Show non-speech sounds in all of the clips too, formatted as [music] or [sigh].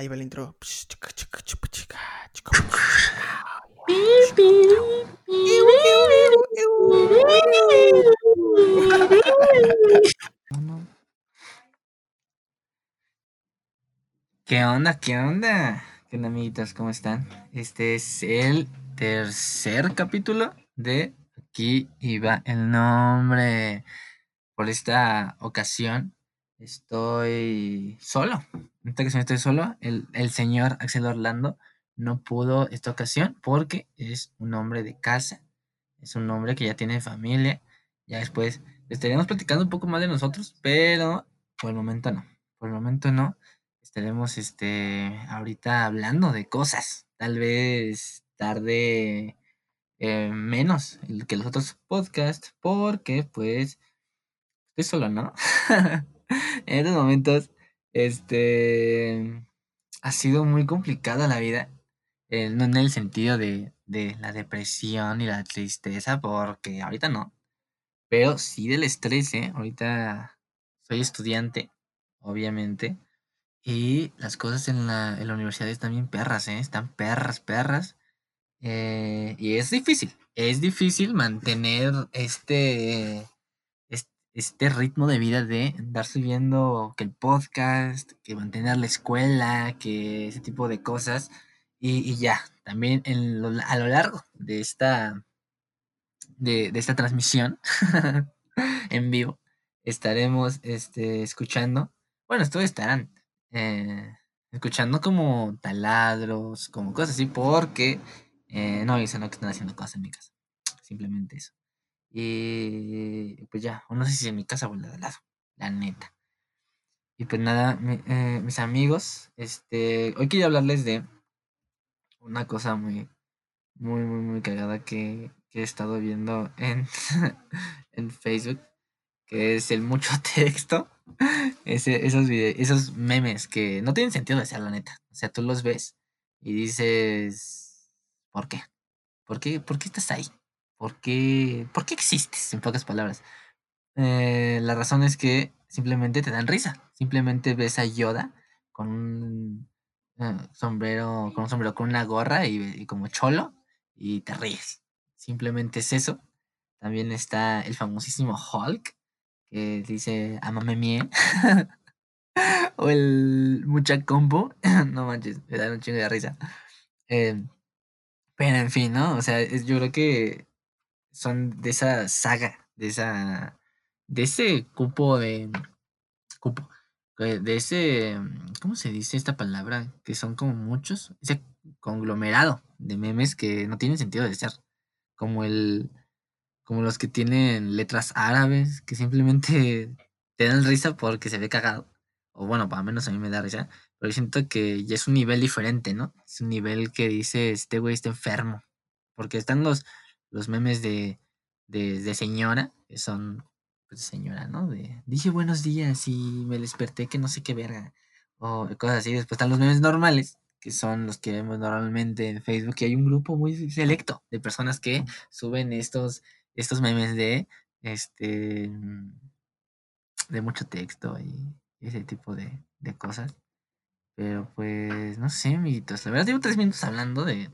Ahí va el intro. ¿Qué onda? ¿Qué onda? ¿Qué onda, amiguitos? ¿Cómo están? Este es el tercer capítulo de Aquí iba el nombre. Por esta ocasión estoy solo. En esta ocasión estoy solo. El, el señor Axel Orlando no pudo esta ocasión porque es un hombre de casa. Es un hombre que ya tiene familia. Ya después estaríamos platicando un poco más de nosotros, pero por el momento no. Por el momento no. Estaremos este ahorita hablando de cosas. Tal vez tarde eh, menos que los otros podcasts porque pues estoy solo, ¿no? [laughs] [laughs] en estos momentos, este, ha sido muy complicada la vida, no en el sentido de, de la depresión y la tristeza, porque ahorita no, pero sí del estrés, ¿eh? Ahorita soy estudiante, obviamente, y las cosas en la, en la universidad están bien perras, ¿eh? Están perras, perras. Eh, y es difícil, es difícil mantener este, este ritmo de vida de andar subiendo que el podcast, que mantener la escuela, que ese tipo de cosas. Y, ya, también en a lo largo de esta, de, esta transmisión [laughs] en vivo, estaremos este, escuchando, bueno, todos estarán eh, escuchando como taladros, como cosas así, porque eh, no dicen no que están haciendo cosas en mi casa. Simplemente eso. Y pues ya, no sé si en mi casa o en la de lado, la neta. Y pues nada, eh, mis amigos, este, hoy quería hablarles de una cosa muy, muy, muy, muy cagada que, he estado viendo en, [laughs] en Facebook, que es el mucho [laughs] texto. Ese, esos, esos memes que no tienen sentido de ser, la neta. O sea, tú los ves y dices, ¿por qué? ¿Por qué, ¿Por qué estás ahí? ¿Por qué, ¿Por qué existes? En pocas palabras. Eh, la razón es que simplemente te dan risa. Simplemente ves a Yoda con un eh, sombrero, con un sombrero con una gorra y, como cholo y te ríes. Simplemente es eso. También está el famosísimo Hulk que dice amame mie. [laughs] o el mucha combo. [laughs] no manches, me da un chingo de risa. Eh, pero en fin, ¿no? O sea, yo creo que son de esa saga, de esa, de ese cupo de, cupo, de ese, ¿cómo se dice esta palabra? Que son como muchos, ese conglomerado de memes que no tienen sentido de ser, como el, como los que tienen letras árabes, que simplemente [laughs] te dan risa porque se ve cagado, o bueno, para menos a mí me da risa, pero siento que ya es un nivel diferente, ¿no? Es un nivel que dice, este güey está enfermo, porque están los los memes de, de, señora, que son, pues, señora, ¿no? De, dije buenos días y me desperté que no sé qué verga, o cosas así. Después están los memes normales, que son los que vemos normalmente en Facebook, y hay un grupo muy selecto de personas que suben estos, estos memes de, este, de mucho texto y ese tipo de, de cosas. Pero pues, no sé, amiguitos. La verdad, llevo tres minutos hablando de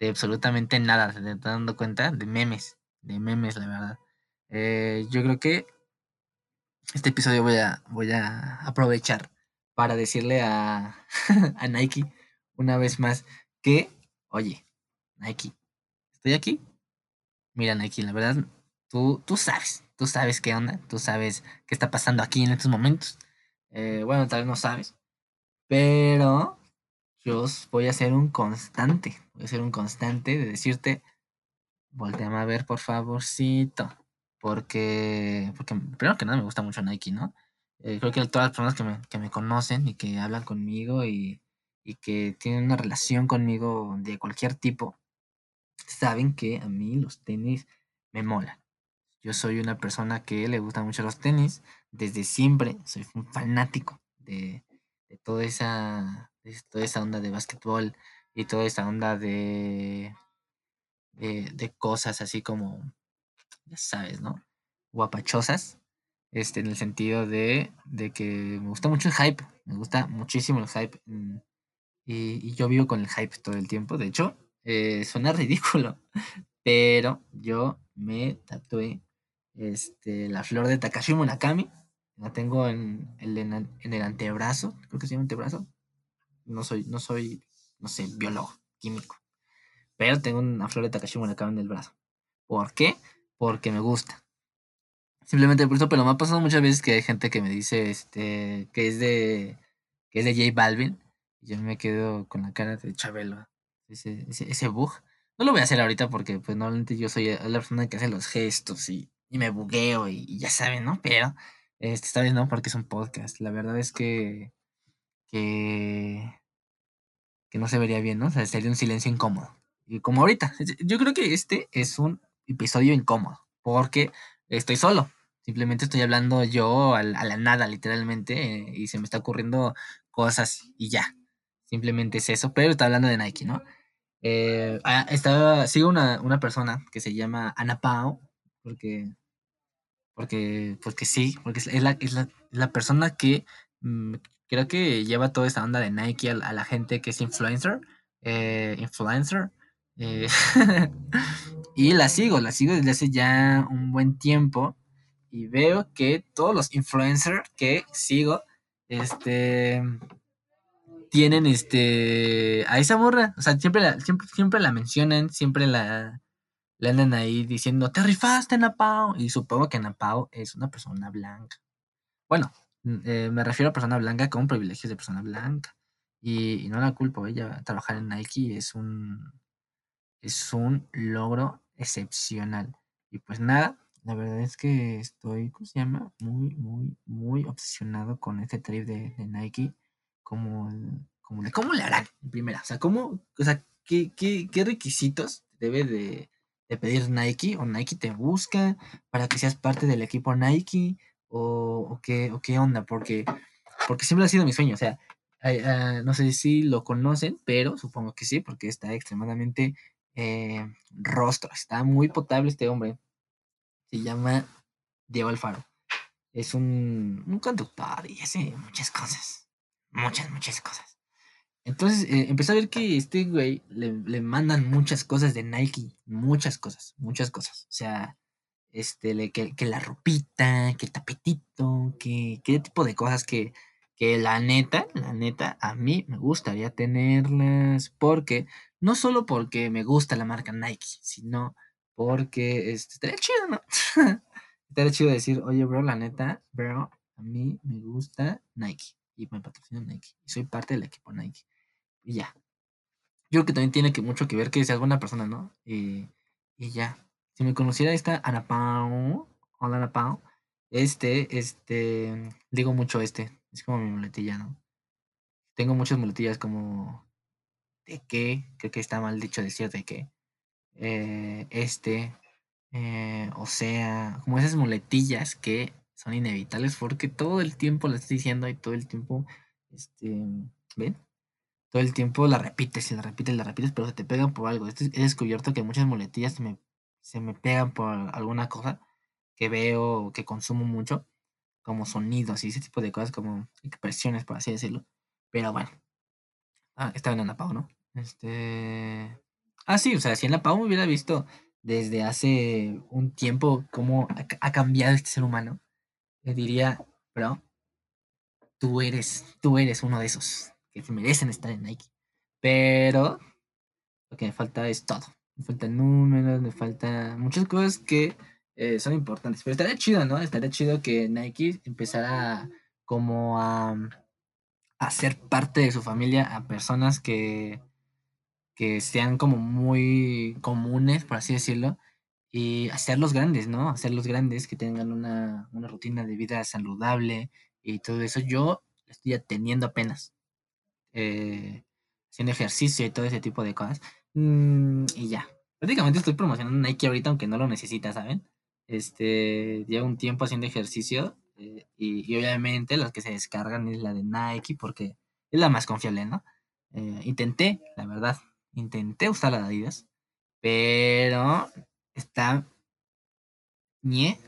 absolutamente nada, se está dando cuenta de memes, de memes, la verdad. Eh, yo creo que este episodio voy a, voy a aprovechar para decirle a, [laughs] a Nike una vez más que, oye, Nike, estoy aquí. Mira, Nike, la verdad, tú, tú sabes, tú sabes qué onda, tú sabes qué está pasando aquí en estos momentos. Eh, bueno, tal vez no sabes, pero yo voy a ser un constante, voy a ser un constante de decirte, volteame a ver por favorcito, porque, porque primero que nada me gusta mucho Nike, ¿no? Eh, creo que todas las personas que me, que me conocen y que hablan conmigo y, y que tienen una relación conmigo de cualquier tipo, saben que a mí los tenis me molan. Yo soy una persona que le gusta mucho los tenis, desde siempre soy un fanático de, de toda esa toda esa onda de básquetbol y toda esa onda de, de, cosas así como, ya sabes, ¿no? Guapachosas. este, en el sentido de, de que me gusta mucho el hype, me gusta muchísimo el hype. Mm, y, yo vivo con el hype todo el tiempo. De hecho, eh, suena [laughs] ridículo, pero yo me tatué este, la flor de Takashi Murakami. La tengo en el, en el antebrazo, creo que se llama antebrazo. No soy, no soy, no sé, biólogo, químico. Pero tengo una flor de Takashi Murakami en el brazo. ¿Por qué? Porque me gusta. Simplemente por eso, pero me ha pasado muchas veces que hay gente que me dice este, que es de que es de J Balvin. Y yo me quedo con la cara de Chabelo. Ese, ese, bug. No lo voy a hacer ahorita porque pues normalmente yo soy la persona que hace los gestos y, y me bugueo y, ya saben, ¿no? Pero este, esta vez no, porque es un podcast. La verdad es que, que, que no se vería bien, ¿no? O sea, sería un silencio incómodo. Y como ahorita, yo creo que este es un episodio incómodo porque estoy solo. Simplemente estoy hablando yo a, la nada, literalmente, eh, y se me está ocurriendo cosas y ya. Simplemente es eso, pero está hablando de Nike, ¿no? Eh, ah, estaba, sigo una, una, persona que se llama Ana Pao, porque, porque, porque sí, porque es la, es la, la persona que mm, creo que lleva toda esta onda de Nike a, la gente que es influencer, eh, influencer, eh, [laughs] y la sigo, la sigo desde hace ya un buen tiempo y veo que todos los influencers que sigo, este, tienen este, a esa morra, o sea, siempre la, siempre, siempre la mencionan, siempre la, le andan ahí diciendo, te rifaste, Napao, y supongo que Napao es una persona blanca. Bueno, eh, me refiero a persona blanca con privilegios de persona blanca. Y, y no la culpo, ella trabajar en Nike es un, es un logro excepcional. Y pues nada, la verdad es que estoy, ¿cómo se llama? Muy, muy, muy obsesionado con este trip de, Nike. Como, como ¿Cómo le harán? Primera, o sea, ¿cómo, o sea, qué, qué, qué requisitos debe de, de, pedir Nike? ¿O Nike te busca para que seas parte del equipo Nike? ¿O, qué, o qué onda? Porque, porque siempre ha sido mi sueño. O sea, ah, no sé si lo conocen, pero supongo que sí, porque está extremadamente eh, rostro. Está muy potable este hombre. Se llama Diego Alfaro. Es un, un conductor y hace muchas cosas. Muchas, muchas cosas. Entonces eh, empezó a ver que este güey le, le, mandan muchas cosas de Nike. Muchas cosas, muchas cosas. O sea, este, le, que, que, la ropita, que el tapetito, que, qué tipo de cosas que, que la neta, la neta, a mí me gustaría tenerlas porque no solo porque me gusta la marca Nike, sino porque este, estaría chido, ¿no? [laughs] estaría chido decir, oye, bro, la neta, bro, a mí me gusta Nike y me patrocina Nike soy parte del equipo Nike. Y ya. Yo creo que también tiene que mucho que ver que sea alguna persona, ¿no? Y, y ya. Si me conociera esta Ana hola Ana Pau, este, este, digo mucho este, es como mi muletilla, ¿no? Tengo muchas muletillas como de qué, creo que está mal dicho decir de qué, eh, este, eh, o sea, como esas muletillas que son inevitables porque todo el tiempo las estoy diciendo y todo el tiempo, este, ¿ven? Todo el tiempo la repites y la repites y la repites, pero se te pegan por algo. He descubierto que muchas muletillas se me, se me pegan por alguna cosa que veo, que consumo mucho, como sonidos y ese tipo de cosas, como expresiones, por así decirlo. Pero bueno, ah, estaba en Pau, ¿no? Este. Ah, sí, o sea, si en la Pau me hubiera visto desde hace un tiempo cómo ha, cambiado este ser humano, le diría, bro, tú eres, tú eres uno de esos que se merecen estar en Nike. Pero lo que me falta es todo. Me faltan números, me faltan muchas cosas que eh, son importantes. Pero estaría chido, ¿no? Estaría chido que Nike empezara como a, a ser parte de su familia a personas que que sean como muy comunes, por así decirlo, y hacerlos grandes, ¿no? Hacerlos grandes, que tengan una, rutina de vida saludable y todo eso. Yo estoy teniendo apenas, eh, haciendo ejercicio y todo ese tipo de cosas. Mm, y ya, prácticamente estoy promocionando Nike ahorita, aunque no lo necesita, ¿saben? Este, llevo un tiempo haciendo ejercicio eh, y, obviamente las que se descargan es la de Nike porque es la más confiable, ¿no? Eh, intenté, la verdad, Intenté usar la de Adidas, pero está ñe,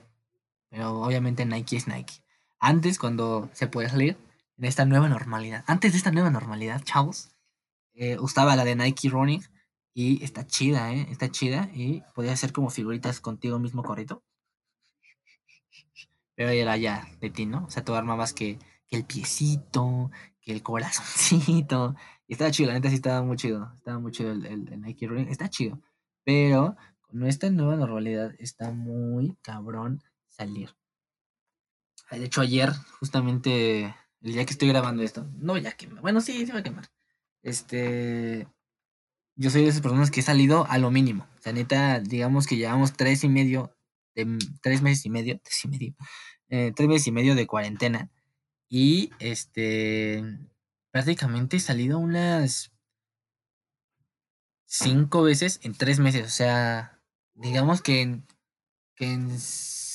pero obviamente Nike es Nike. Antes, cuando se podía salir, en esta nueva normalidad, antes de esta nueva normalidad, chavos, eh, usaba la de Nike Running y está chida, ¿eh? Está chida y podía hacer como figuritas contigo mismo correcto. Pero era ya de ti, ¿no? O sea, tú armabas que, que el piecito, que el corazoncito. Y estaba chido, la neta sí estaba muy chido. Estaba muy chido el, el, Nike Running. Está chido. Pero con esta nueva normalidad está muy cabrón salir. De hecho, ayer, justamente, el día que estoy grabando esto, no ya que bueno, sí, se va a quemar. Este, yo soy de esas personas que he salido a lo mínimo. O sea, neta, digamos que llevamos tres y medio, tres meses y medio, tres y medio, eh, tres meses y medio de cuarentena. Y este, prácticamente he salido unas cinco veces en tres meses. O sea, digamos que en, que en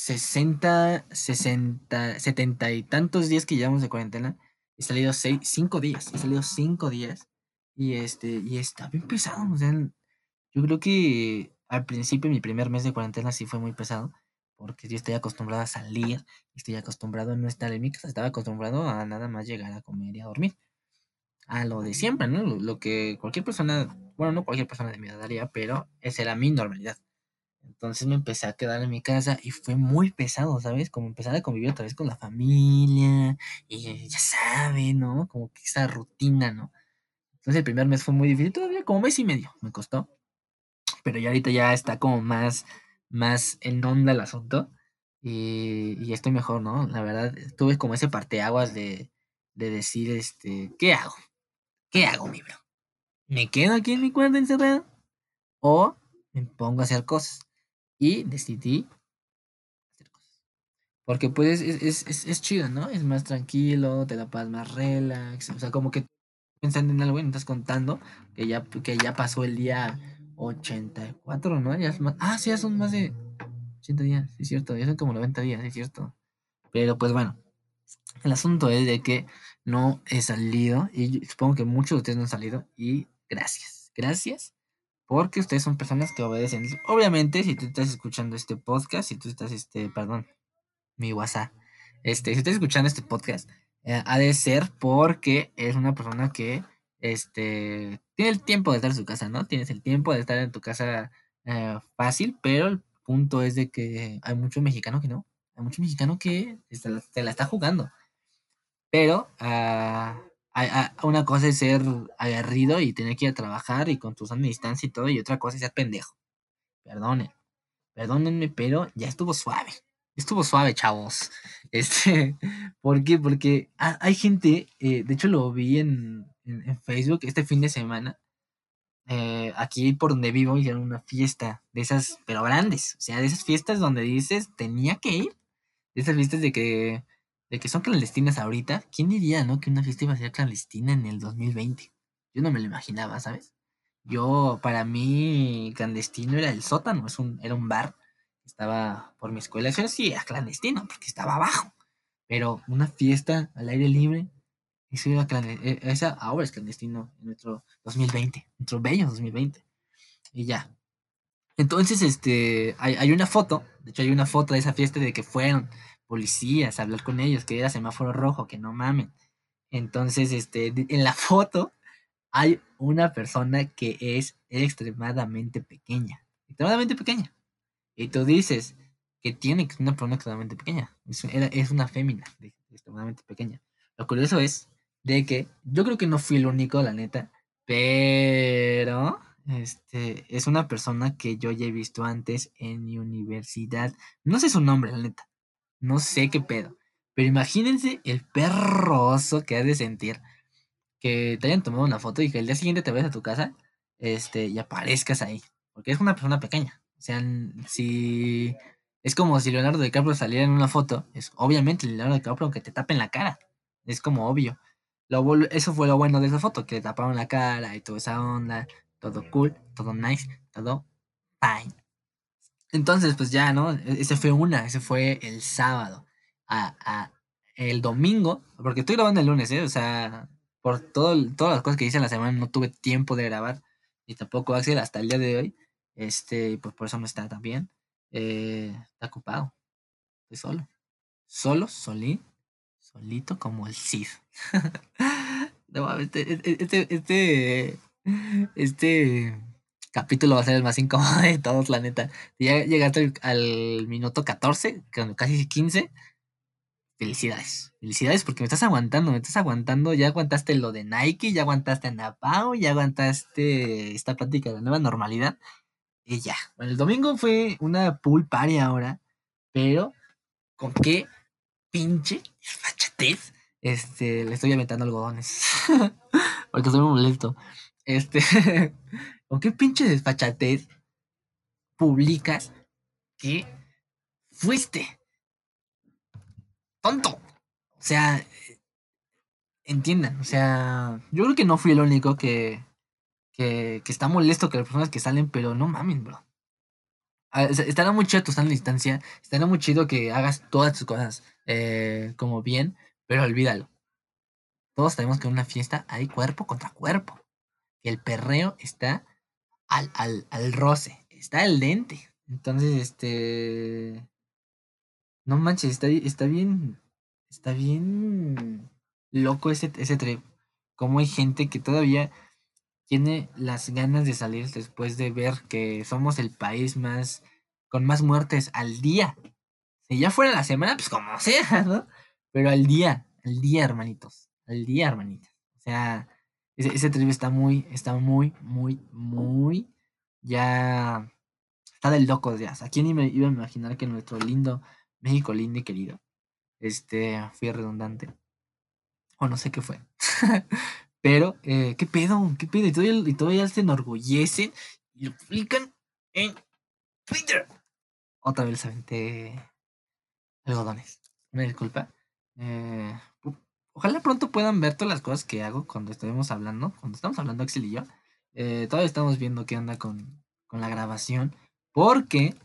60, 60, 70 y tantos días que llevamos de cuarentena, he salido seis, cinco días. He salido cinco días. Y este, y está bien pesado. O sea, yo creo que al principio, mi primer mes de cuarentena sí fue muy pesado porque yo estoy acostumbrado a salir, estoy acostumbrado a no estar en mi casa, estaba acostumbrado a nada más llegar a comer y a dormir. A lo de siempre, ¿no? Lo, que cualquier persona, bueno, no cualquier persona de mi edad haría, pero esa era mi normalidad. Entonces me empecé a quedar en mi casa y fue muy pesado, ¿sabes? Como empezar a convivir otra vez con la familia y ya saben, ¿no? Como que esa rutina, ¿no? Entonces el primer mes fue muy difícil, todavía como mes y medio me costó. Pero ya ahorita ya está como más más en onda el asunto. Y, y estoy mejor, ¿no? La verdad, tuve como ese parteaguas de, de decir, este, ¿qué hago? ¿Qué hago, mi bro? ¿Me quedo aquí en mi cuarto encerrado? ¿O me pongo a hacer cosas? Y decidí hacer cosas. Porque pues es, es, es, chido, ¿no? Es más tranquilo, te da paz más relax. O sea, como que pensando en algo y no estás contando que ya, que ya pasó el día 84, ¿no? Ya es más, ah, sí, ya son más de 80 días, sí es cierto, ya son como 90 días, es cierto. Pero pues bueno, el asunto es de que no he salido y supongo que muchos de ustedes no han salido y gracias, gracias porque ustedes son personas que obedecen. Obviamente, si tú estás escuchando este podcast, si tú estás, este, perdón, mi WhatsApp, este, si estás escuchando este podcast, eh, ha de ser porque es una persona que este, tiene el tiempo de estar en su casa, ¿no? Tienes el tiempo de estar en tu casa eh, fácil, pero el punto es de que hay mucho mexicano que no. Hay mucho mexicano que se la, está jugando. Pero una cosa es ser aguerrido y tener que ir a trabajar y con tu sana distancia y todo, y otra cosa es ser pendejo. Perdonen, perdónenme, pero ya estuvo suave. Estuvo suave, chavos. [laughs] Este, ¿por qué? Porque hay gente, eh, de hecho lo vi en, en, Facebook este fin de semana. Eh, aquí por donde vivo hicieron una fiesta de esas, pero grandes. O sea, de esas fiestas donde dices, tenía que ir. De esas fiestas de que, de que son clandestinas ahorita. ¿Quién diría, no? Que una fiesta iba a ser clandestina en el 2020. Yo no me lo imaginaba, ¿sabes? Yo, para mí, clandestino era el sótano, es un, era un bar. Estaba por mi escuela. Eso sí, era clandestino, porque estaba abajo. Pero una fiesta al aire libre, e, esa ahora es clandestino en nuestro 2020, nuestro bello 2020. Y ya. Entonces, este, hay, una foto, de hecho hay una foto de esa fiesta de que fueron policías hablar con ellos, que era semáforo rojo, que no mamen. Entonces, este, en la foto hay una persona que es extremadamente pequeña, extremadamente pequeña. Y tú dices que tiene una persona extremadamente pequeña. Es, es una fémina extremadamente pequeña. Lo curioso es de que yo creo que no fui el único, la neta, pero este es una persona que yo ya he visto antes en mi universidad. No sé su nombre, la neta. No sé qué pedo. Pero imagínense el perroso que has de sentir que te hayan tomado una foto y que el día siguiente te vayas a tu casa este, y aparezcas ahí. Porque es una persona pequeña. O sea, si es como si Leonardo DiCaprio saliera en una foto, es obviamente Leonardo DiCaprio aunque te tapen la cara. Es como obvio eso fue lo bueno de esa foto, que le taparon la cara y toda esa onda, todo cool, todo nice, todo fine. Entonces, pues ya, ¿no? E-, ese fue una, ese fue el sábado. A, el domingo, porque estoy grabando el lunes, ¿eh? O sea, por todo, todas las cosas que hice en la semana no tuve tiempo de grabar, y tampoco Axel hasta el día de hoy. Este, pues por eso no está tan bien. Eh, está ocupado. estoy solo. Solo, solí, solito como el Cid. [laughs] no este, este, este, este capítulo va a ser el más incómodo de todos, la neta. Ya llegaste al, minuto 14, casi 15. Felicidades. Felicidades porque me estás aguantando, me estás aguantando. Ya aguantaste lo de Nike, ya aguantaste Napao, ya aguantaste esta práctica de la nueva normalidad. Y ya. Bueno, el domingo fue una pool party ahora. Pero, ¿con qué pinche desfachatez? Este, le estoy aventando algodones. [laughs] porque estoy muy molesto. Este, [laughs] ¿con qué pinche desfachatez publicas que fuiste tonto? O sea, entiendan, o sea, yo creo que no fui el único que, que, está molesto que las personas que salen, pero no mames, bro. Ah, estará muy chido tu en distancia, estará muy chido que hagas todas tus cosas eh, como bien, pero olvídalo. Todos sabemos que en una fiesta hay cuerpo contra cuerpo. El perreo está al, al, al roce, está al dente. Entonces, este. No manches, está, está bien. Está bien loco ese, ese. Como hay gente que todavía tiene las ganas de salir después de ver que somos el país más con más muertes al día. Si ya fuera la semana, pues como sea, [laughs] ¿no? Pero al día, al día, hermanitos, al día, hermanitas. O sea, ese, ese está muy, está muy, muy, muy, ya está del loco ya. ¿A quién iba a imaginar que nuestro lindo México lindo y querido, este, fui redundante, o no sé qué fue, [laughs] Pero, eh, ¿qué pedo? ¿Qué pedo? Y todavía, y todavía se enorgullecen y lo publican en Twitter. Otra vez aventé algodones. Una disculpa. Eh, ojalá pronto puedan ver todas las cosas que hago cuando estemos hablando. Cuando estamos hablando Axel y yo. Eh, todavía estamos viendo qué anda con, con la grabación. Porque,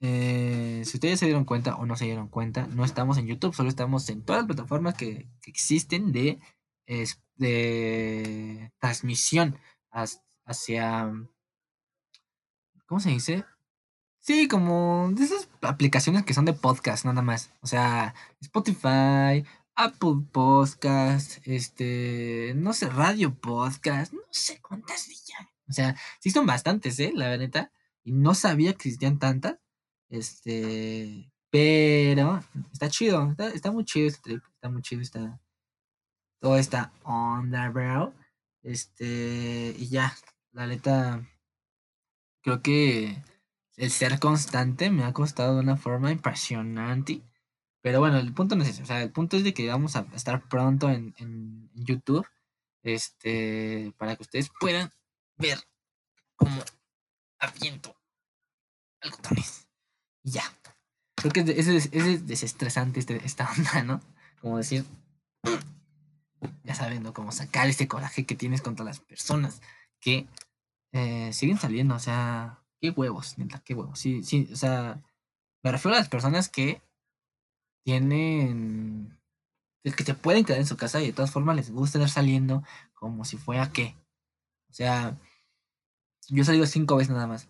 eh, si ustedes se dieron cuenta o no se dieron cuenta, no estamos en YouTube, solo estamos en todas las plataformas que, que existen de de transmisión hacia, ¿cómo se dice? Sí, como de esas aplicaciones que son de podcast, nada más. O sea, Spotify, Apple Podcast, este, no sé, Radio Podcast, no sé cuántas se O sea, sí son bastantes, ¿eh? La verdad. Y no sabía que existían tantas. Este, pero está chido, está, está muy chido este trip, está muy chido, está, todo está onda, bro. Este, y ya, la neta, creo que el ser constante me ha costado de una forma impresionante. Pero bueno, el punto no es ese. O sea, el punto es de que vamos a estar pronto en, YouTube. Este, para que ustedes puedan ver cómo aviento algodones. Y ya. Creo que es, es, es desestresante este, esta [laughs] onda, ¿no? Como decir, ya sabiendo cómo sacar ese coraje que tienes contra las personas que eh, siguen saliendo. O sea, qué huevos, neta, qué huevos. Sí, sí, o sea, me refiero a las personas que tienen. que se pueden quedar en su casa y de todas formas les gusta estar saliendo como si fuera qué. O sea, yo he salido cinco veces nada más.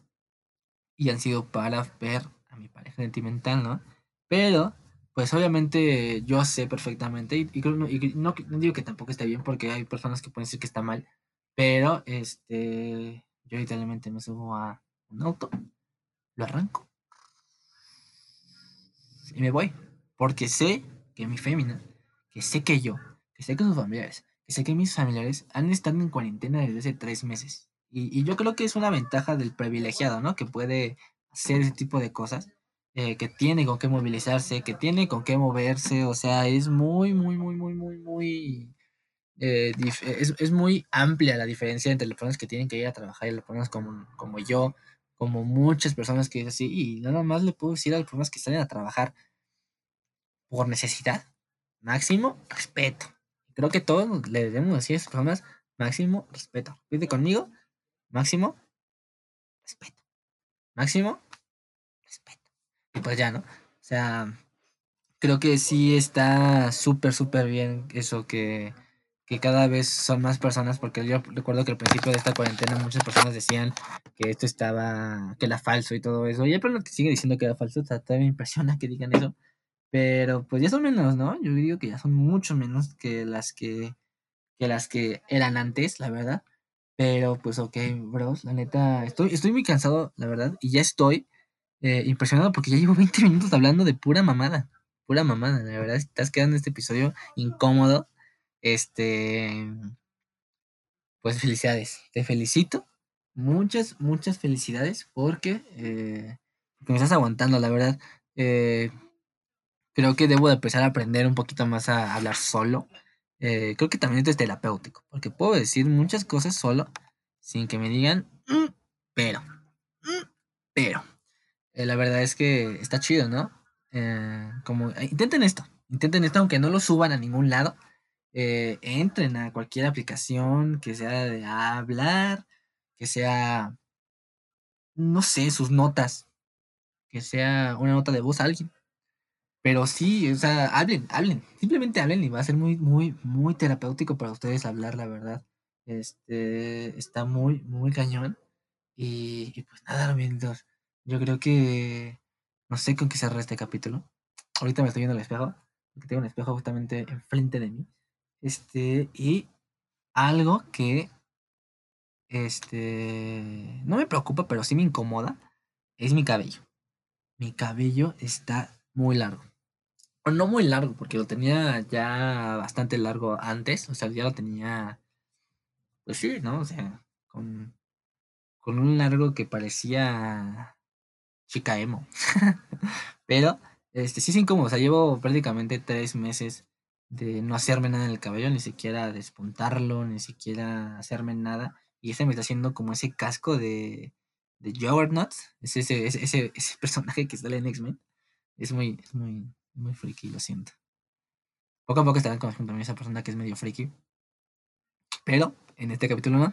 Y han sido para ver a mi pareja sentimental, ¿no? Pero pues obviamente yo sé perfectamente, y, no, digo que tampoco esté bien porque hay personas que pueden decir que está mal, pero este, yo literalmente me subo a un auto, lo arranco y me voy, porque sé que mi fémina, que sé que yo, que sé que sus familiares, que sé que mis familiares han estado en cuarentena desde hace tres meses. Y, y yo creo que es una ventaja del privilegiado, ¿no? Que puede hacer ese tipo de cosas eh, que tiene con qué movilizarse, que tiene con qué moverse, o sea, es muy, muy, muy, muy, muy, muy, eh, es, es, muy amplia la diferencia entre las personas que tienen que ir a trabajar y las personas como, como yo, como muchas personas que es así, y nada más le puedo decir a las personas que salen a trabajar por necesidad, máximo respeto. Creo que todos le debemos decir a esas personas máximo respeto. Pide conmigo, máximo respeto. Máximo respeto. Y pues ya, ¿no? O sea, creo que sí está súper, súper bien eso que, que cada vez son más personas, porque yo recuerdo que al principio de esta cuarentena muchas personas decían que esto estaba, que era falso y todo eso. Y hay personas que siguen diciendo que era falso, o me impresiona que digan eso. Pero pues ya son menos, ¿no? Yo digo que ya son mucho menos que las que, que las que eran antes, la verdad. Pero pues ok, bros, la neta, estoy, estoy muy cansado, la verdad, y ya estoy eh, impresionado porque ya llevo [laughs] 20 minutos hablando de pura mamada, pura mamada, la verdad, estás quedando este episodio incómodo, este, pues felicidades, te felicito, muchas, muchas felicidades porque, eh, me estás aguantando, la verdad, eh, creo que debo de empezar a aprender un poquito más a hablar solo, eh, creo que también esto es terapéutico, porque puedo decir muchas cosas solo sin que me digan, mm, pero, mm, pero. Eh, la verdad es que está chido, ¿no? Eh, como, intenten esto, intenten esto, aunque no lo suban a ningún lado. entren a cualquier aplicación que sea de hablar, que sea, no sé, sus notas, que sea una nota de voz a alguien pero sí, o sea, hablen, hablen, simplemente hablen y va a ser muy, muy, muy terapéutico para ustedes hablar, la verdad. Este, está muy, muy cañón. Y, pues nada, amigos, yo creo que no sé con qué cerrar este capítulo. Ahorita me estoy viendo el espejo, porque tengo un espejo justamente enfrente de mí. Este, y algo que, este, no me preocupa, pero sí me incomoda, es mi cabello. Mi cabello está muy largo no muy largo, porque lo tenía ya bastante largo antes, o sea, ya lo tenía, pues sí, ¿no? O sea, con, con un largo que parecía chica emo. [laughs] Pero, este, sí es incómodo, o sea, llevo prácticamente tres meses de no hacerme nada en el cabello, ni siquiera despuntarlo, ni siquiera hacerme nada. Y ese me está haciendo como ese casco de, de Juggernaut, es ese, ese, ese, ese [laughs] personaje que sale en X-Men. Es muy, es muy, muy friki, lo siento. Poco a poco estarán conociendo a esa persona que es medio friki. Pero en este capítulo no.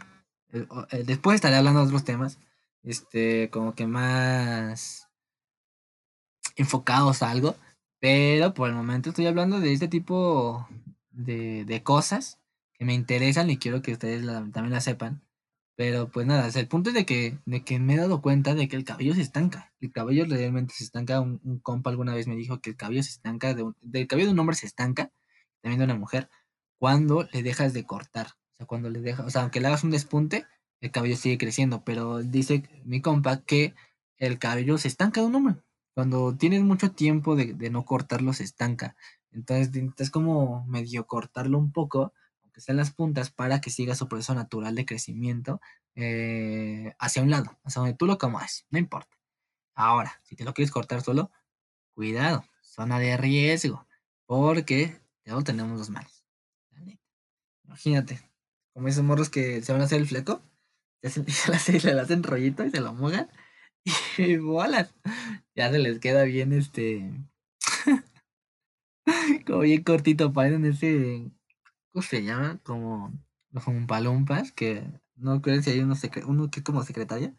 Después estaré hablando de otros temas. Este, como que más enfocados a algo. Pero por el momento estoy hablando de este tipo de, de cosas que me interesan y quiero que ustedes también la sepan. Pero pues nada, el punto es de que, de que me he dado cuenta de que el cabello se estanca. El cabello realmente se estanca. Un, compa alguna vez me dijo que el cabello se estanca, de del cabello de un hombre se estanca, también de una mujer, cuando le dejas de cortar. O sea, cuando le dejas, o sea, aunque le hagas un despunte, el cabello sigue creciendo. Pero dice mi compa que el cabello se estanca de un hombre. Cuando tienes mucho tiempo de, de no cortarlo, se estanca. Entonces, es como medio cortarlo un poco que estén las puntas para que siga su proceso natural de crecimiento eh, hacia un lado, hacia donde tú lo acomodes, no importa. Ahora, si te lo quieres cortar solo, cuidado, zona de riesgo, porque ya tenemos dos manos. Imagínate, como esos morros que se van a hacer el fleco, se, [laughs] le hacen rollito y se lo mojan [laughs] y bolas. Ya se les queda bien este. [laughs] como bien cortito, parecen ese ¿cómo se llama? Como los palumpas, que no creo si hay uno, uno que es como secretaria,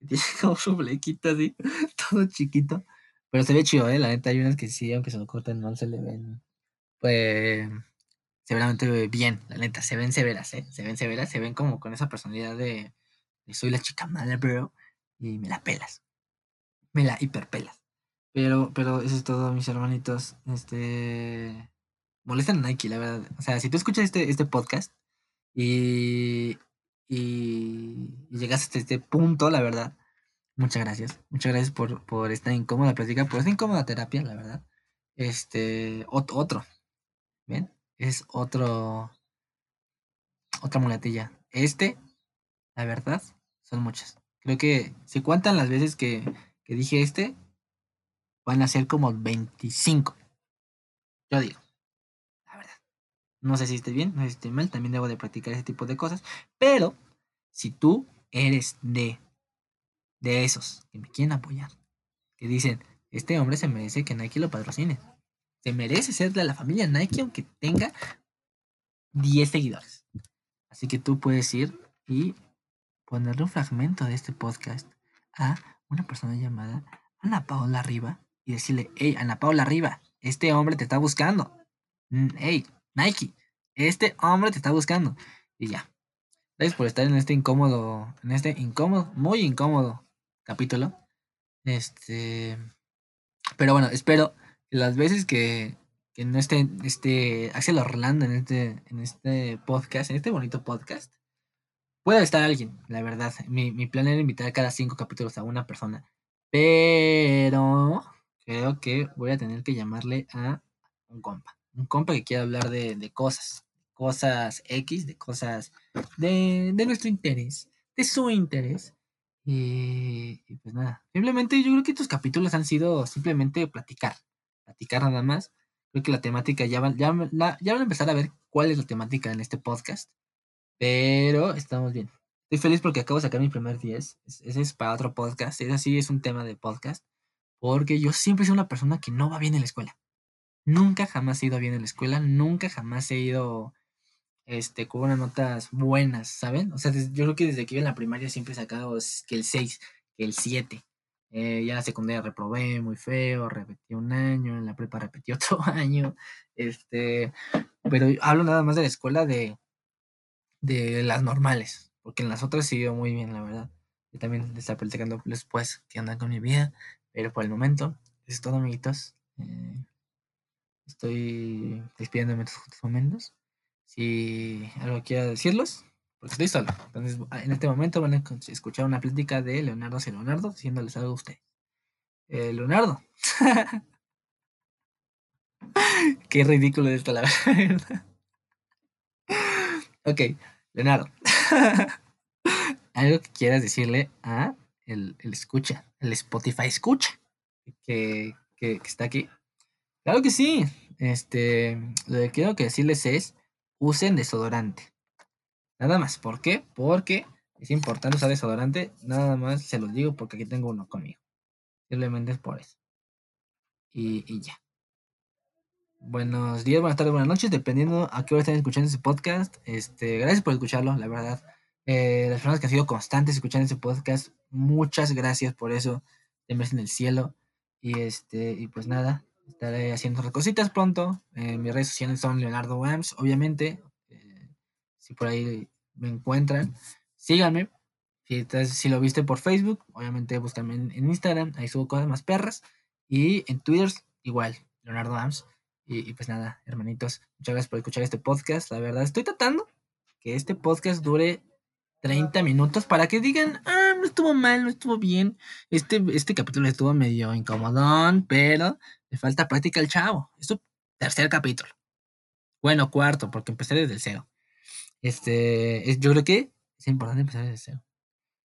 que [laughs] tiene como su flequito así, [laughs] todo chiquito. Pero se ve chido, ¿eh? La neta, hay unas que sí, aunque se lo corten, no se le ven, pues, severamente bien, la neta, se ven severas, ¿eh? Se ven severas, se ven como con esa personalidad de, de soy la chica mala, bro, y me la pelas. Me la hiperpelas. Pero, pero eso es todo, mis hermanitos. Este molestan Nike, la verdad. O sea, si tú escuchas este, este podcast y, y, llegas hasta este punto, la verdad, muchas gracias. Muchas gracias por, por esta incómoda plática, por esta incómoda terapia, la verdad. Este, otro, ¿ven? Es otro, otra muletilla. Este, la verdad, son muchas. Creo que si cuentan las veces que, que dije este, van a ser como 25. Yo digo. No sé si esté bien, no sé si esté mal, también debo de practicar ese tipo de cosas. Pero si tú eres de, de esos que me quieren apoyar, que dicen, este hombre se merece que Nike lo patrocine. Se merece ser de la familia Nike aunque tenga 10 seguidores. Así que tú puedes ir y ponerle un fragmento de este podcast a una persona llamada Ana Paula Riva y decirle, hey, Ana Paula Riva, este hombre te está buscando. Hey, Nike, este hombre te está buscando. Y ya. Gracias por estar en este incómodo, en este incómodo, muy incómodo capítulo. Este. Pero bueno, espero que las veces que, que no esté, este Axel Orlando en este, en este podcast, en este bonito podcast, puede estar alguien, la verdad. Mi, mi plan era invitar cada cinco capítulos a una persona. Pero creo que voy a tener que llamarle a un compa. Un compa que quiera hablar de, de cosas. Cosas X, de cosas de, de nuestro interés, de su interés. Y, y, pues nada, simplemente yo creo que estos capítulos han sido simplemente platicar, platicar nada más. Creo que la temática ya van, ya, van a empezar a ver cuál es la temática en este podcast. Pero estamos bien. Estoy feliz porque acabo de sacar mi primer 10. Ese es para otro podcast. Es así, es un tema de podcast. Porque yo siempre soy una persona que no va bien en la escuela. Nunca jamás he ido bien en la escuela. Nunca jamás he ido este, con unas notas buenas, ¿saben? O sea, yo creo que desde que iba en la primaria siempre he sacado que el 6, que el 7. Eh, ya la secundaria reprobé muy feo, repetí un año, en la prepa repetí [laughs] otro año. Este, pero hablo nada más de la escuela de, de las normales, porque en las otras sí muy bien, la verdad. Yo también les estaba platicando después qué andan con mi vida, pero por el momento, es todo, amiguitos. Eh, estoy despidiéndome de estos momentos. Si algo quiero decirlos, porque estoy solo. Entonces, en este momento van a escuchar una plática de Leonardo hacia Leonardo diciéndoles algo a ustedes. Eh, Leonardo. [laughs] Qué ridículo esto, la [laughs] verdad. ok, Leonardo. [laughs] algo que quieras decirle a el, el escucha, el Spotify escucha, que, que, está aquí. Claro que sí. Este, lo que quiero que decirles es, usen desodorante. Nada más. ¿Por qué? Porque es importante usar desodorante. Nada más se los digo porque aquí tengo uno conmigo. Simplemente es por eso. Y, y ya. Buenos días, buenas tardes, buenas noches, dependiendo a qué hora estén escuchando este podcast. Este, gracias por escucharlo, la verdad. Eh, las personas que han sido constantes escuchando este podcast, muchas gracias por eso. En el cielo. Y este, y pues nada, estaré haciendo otras cositas pronto. Eh, mis redes sociales son Leonardo Wams, obviamente. Eh, si por ahí me encuentran, síganme. Si, si lo viste por Facebook, obviamente búscame en, en, Instagram, ahí subo cosas más perras. Y en Twitter, igual, Leonardo Wams. Y, pues nada, hermanitos, muchas gracias por escuchar este podcast. La verdad, estoy tratando que este podcast dure 30 minutos para que digan, ah, no estuvo mal, no estuvo bien. Este, este capítulo estuvo medio incomodón, pero le falta práctica al chavo. Esto tercer capítulo. Bueno, cuarto, porque empecé desde el cero. Este, es, yo creo que es importante empezar desde cero.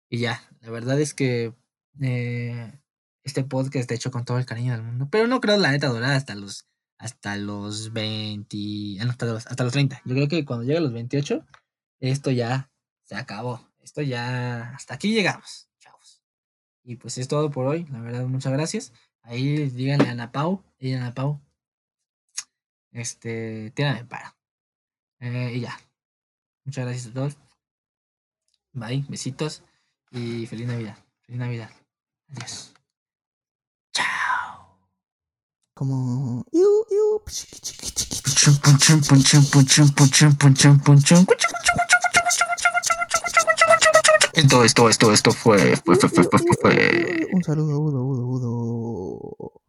Y ya, la verdad es que eh, este podcast está hecho con todo el cariño del mundo. Pero no creo la neta durar hasta los hasta los 20, hasta los, hasta los 30. Yo creo que cuando llegue a los 28, esto ya se acabó. Esto ya, hasta aquí llegamos, chavos. Y pues es todo por hoy. La verdad, muchas gracias. Ahí díganle a Ana Pau, y Ana Pau, este, tírame para. Eh, y ya. Muchas gracias a todos. Bye, besitos y feliz Navidad. Feliz Navidad. Adiós. Chao. Como. Esto, esto, esto, esto fue, fue, fue, fue, fue, fue. Un saludo, Udo, Udo, Udo.